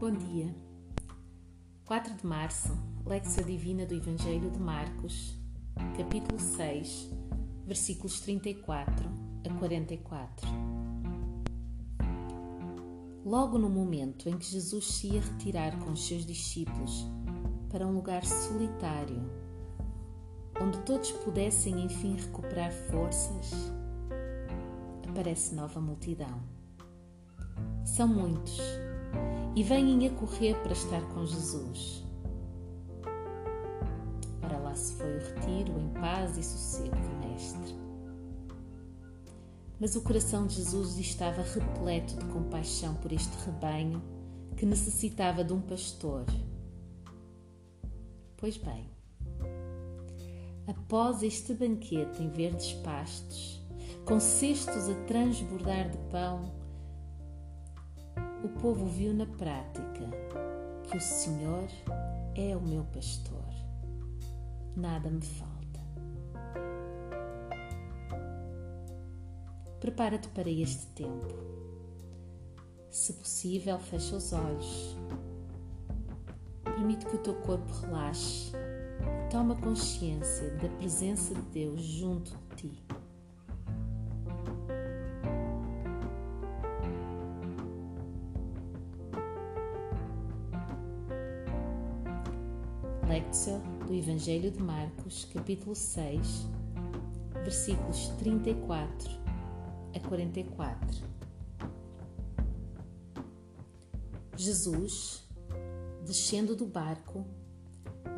Bom dia. 4 de março, Lexa Divina do Evangelho de Marcos, capítulo 6, versículos 34 a 44. Logo no momento em que Jesus se ia retirar com os seus discípulos para um lugar solitário, onde todos pudessem enfim recuperar forças, aparece nova multidão. São muitos e vêm a correr para estar com Jesus. Para lá se foi o retiro em paz e sossego do Mestre. Mas o coração de Jesus estava repleto de compaixão por este rebanho que necessitava de um pastor. Pois bem, após este banquete em verdes pastos, com cestos a transbordar de pão, o povo viu na prática que o Senhor é o meu pastor. Nada me falta. Prepara-te para este tempo. Se possível, fecha os olhos. Permite que o teu corpo relaxe e toma consciência da presença de Deus junto de ti. Lectio do Evangelho de Marcos, capítulo 6, versículos 34 a 44. Jesus, descendo do barco,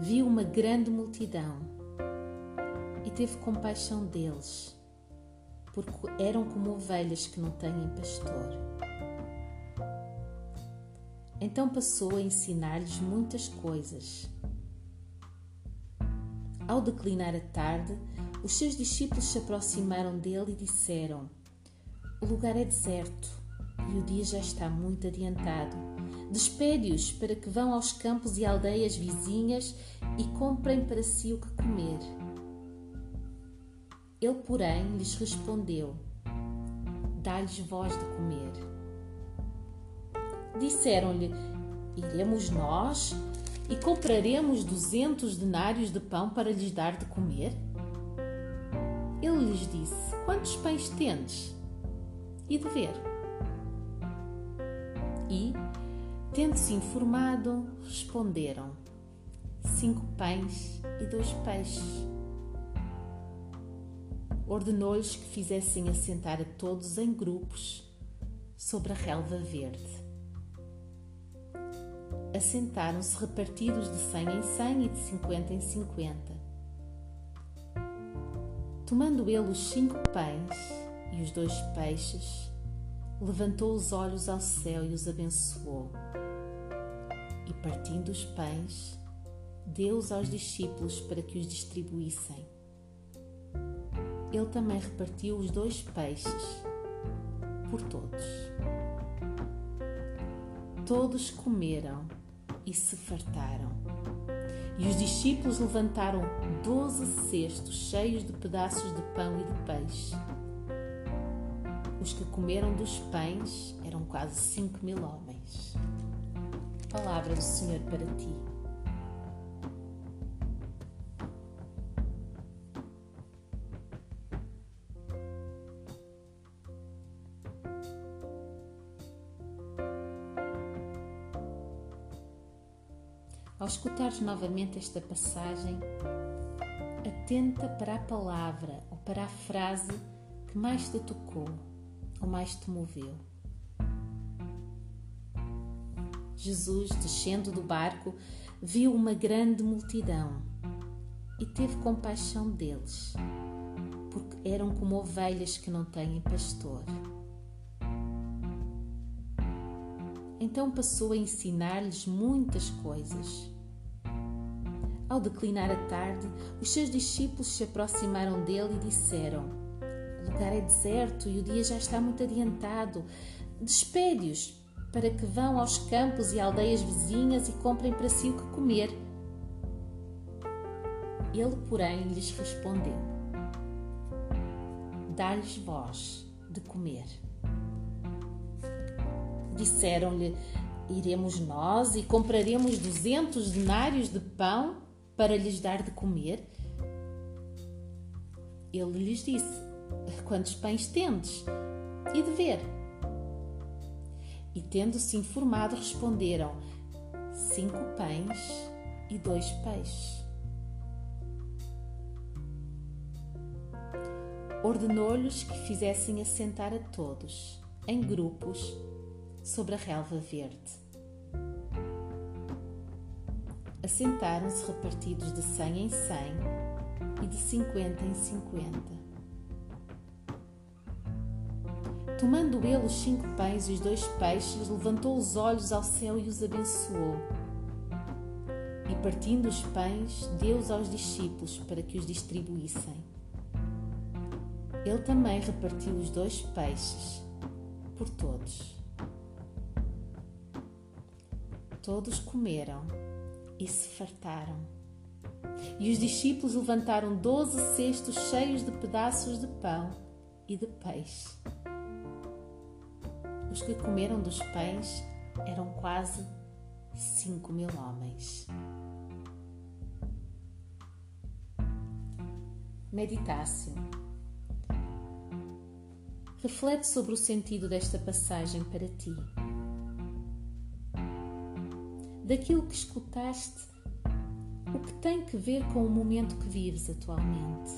viu uma grande multidão e teve compaixão deles, porque eram como ovelhas que não têm pastor. Então passou a ensinar-lhes muitas coisas ao declinar a tarde, os seus discípulos se aproximaram dele e disseram: O lugar é deserto e o dia já está muito adiantado. Despede-os para que vão aos campos e aldeias vizinhas e comprem para si o que comer. Ele, porém, lhes respondeu: Dá-lhes voz de comer. Disseram-lhe: Iremos nós e compraremos duzentos denários de pão para lhes dar de comer? Ele lhes disse: Quantos pães tendes? E de ver. E, tendo-se informado, responderam: Cinco pães e dois peixes. Ordenou-lhes que fizessem assentar a todos em grupos sobre a relva verde assentaram-se repartidos de cem em cem e de cinquenta em cinquenta. Tomando ele os cinco pães e os dois peixes, levantou os olhos ao céu e os abençoou. E partindo os pães, deu-os aos discípulos para que os distribuíssem. Ele também repartiu os dois peixes por todos. Todos comeram e se fartaram. E os discípulos levantaram doze cestos cheios de pedaços de pão e de peixe. Os que comeram dos pães eram quase cinco mil homens. Palavra do Senhor para ti. Escutares novamente esta passagem, atenta para a palavra ou para a frase que mais te tocou ou mais te moveu. Jesus, descendo do barco, viu uma grande multidão e teve compaixão deles, porque eram como ovelhas que não têm pastor. Então passou a ensinar-lhes muitas coisas. Ao declinar a tarde, os seus discípulos se aproximaram dele e disseram: O lugar é deserto e o dia já está muito adiantado. Despede-os para que vão aos campos e aldeias vizinhas e comprem para si o que comer. Ele, porém, lhes respondeu: Dá-lhes vós de comer. Disseram-lhe: Iremos nós e compraremos duzentos denários de pão para lhes dar de comer? Ele lhes disse: Quantos pães tendes? E de ver? E tendo-se informado, responderam: Cinco pães e dois peixes. Ordenou-lhes que fizessem assentar a todos, em grupos, sobre a relva verde. Assentaram-se repartidos de cem em cem e de cinquenta em cinquenta. Tomando ele os cinco pães e os dois peixes, levantou os olhos ao céu e os abençoou. E partindo os pães, deu-os aos discípulos para que os distribuíssem. Ele também repartiu os dois peixes por todos. Todos comeram e se fartaram. E os discípulos levantaram doze cestos cheios de pedaços de pão e de peixe. Os que comeram dos pães eram quase cinco mil homens. Meditácio. Reflete sobre o sentido desta passagem para ti daquilo que escutaste, o que tem que ver com o momento que vives atualmente.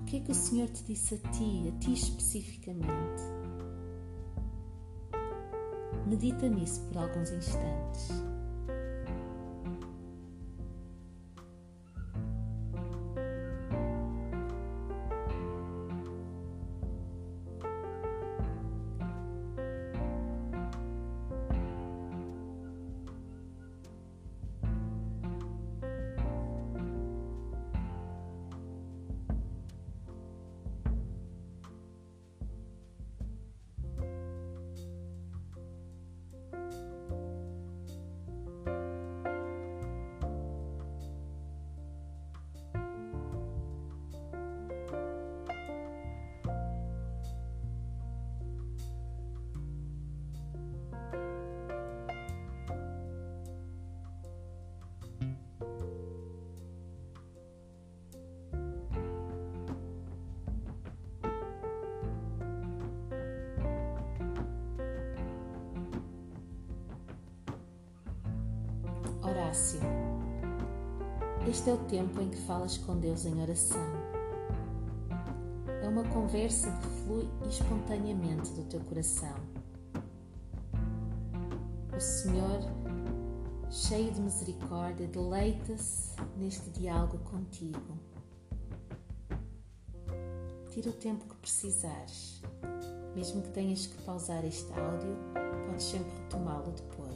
O que é que o Senhor te disse a ti, a ti especificamente? Medita nisso por alguns instantes. Este é o tempo em que falas com Deus em oração. É uma conversa que flui espontaneamente do teu coração. O Senhor, cheio de misericórdia, deleita-se neste diálogo contigo. Tira o tempo que precisares. Mesmo que tenhas que pausar este áudio, podes sempre retomá-lo depois.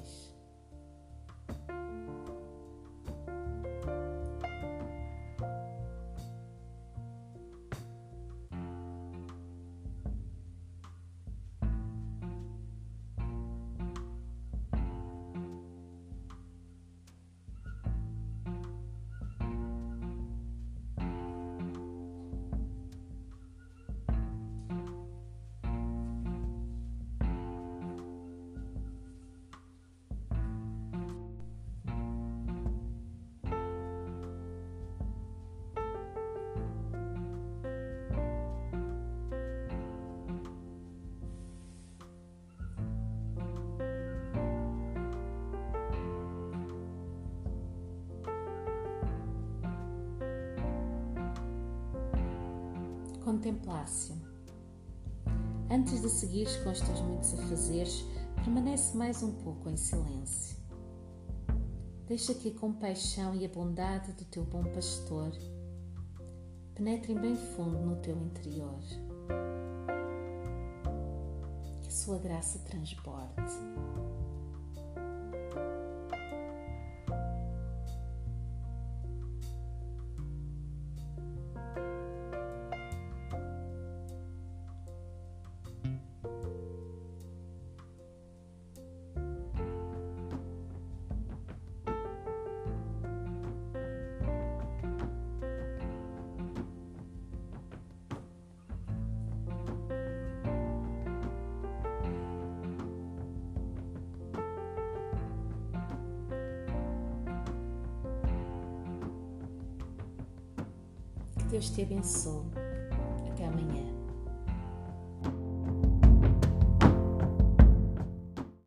Contemplácio. Antes de seguires com os teus muitos afazeres, permanece mais um pouco em silêncio. Deixa que a compaixão e a bondade do teu bom pastor penetrem bem fundo no teu interior. Que a sua graça transborde. Deus te abençoe.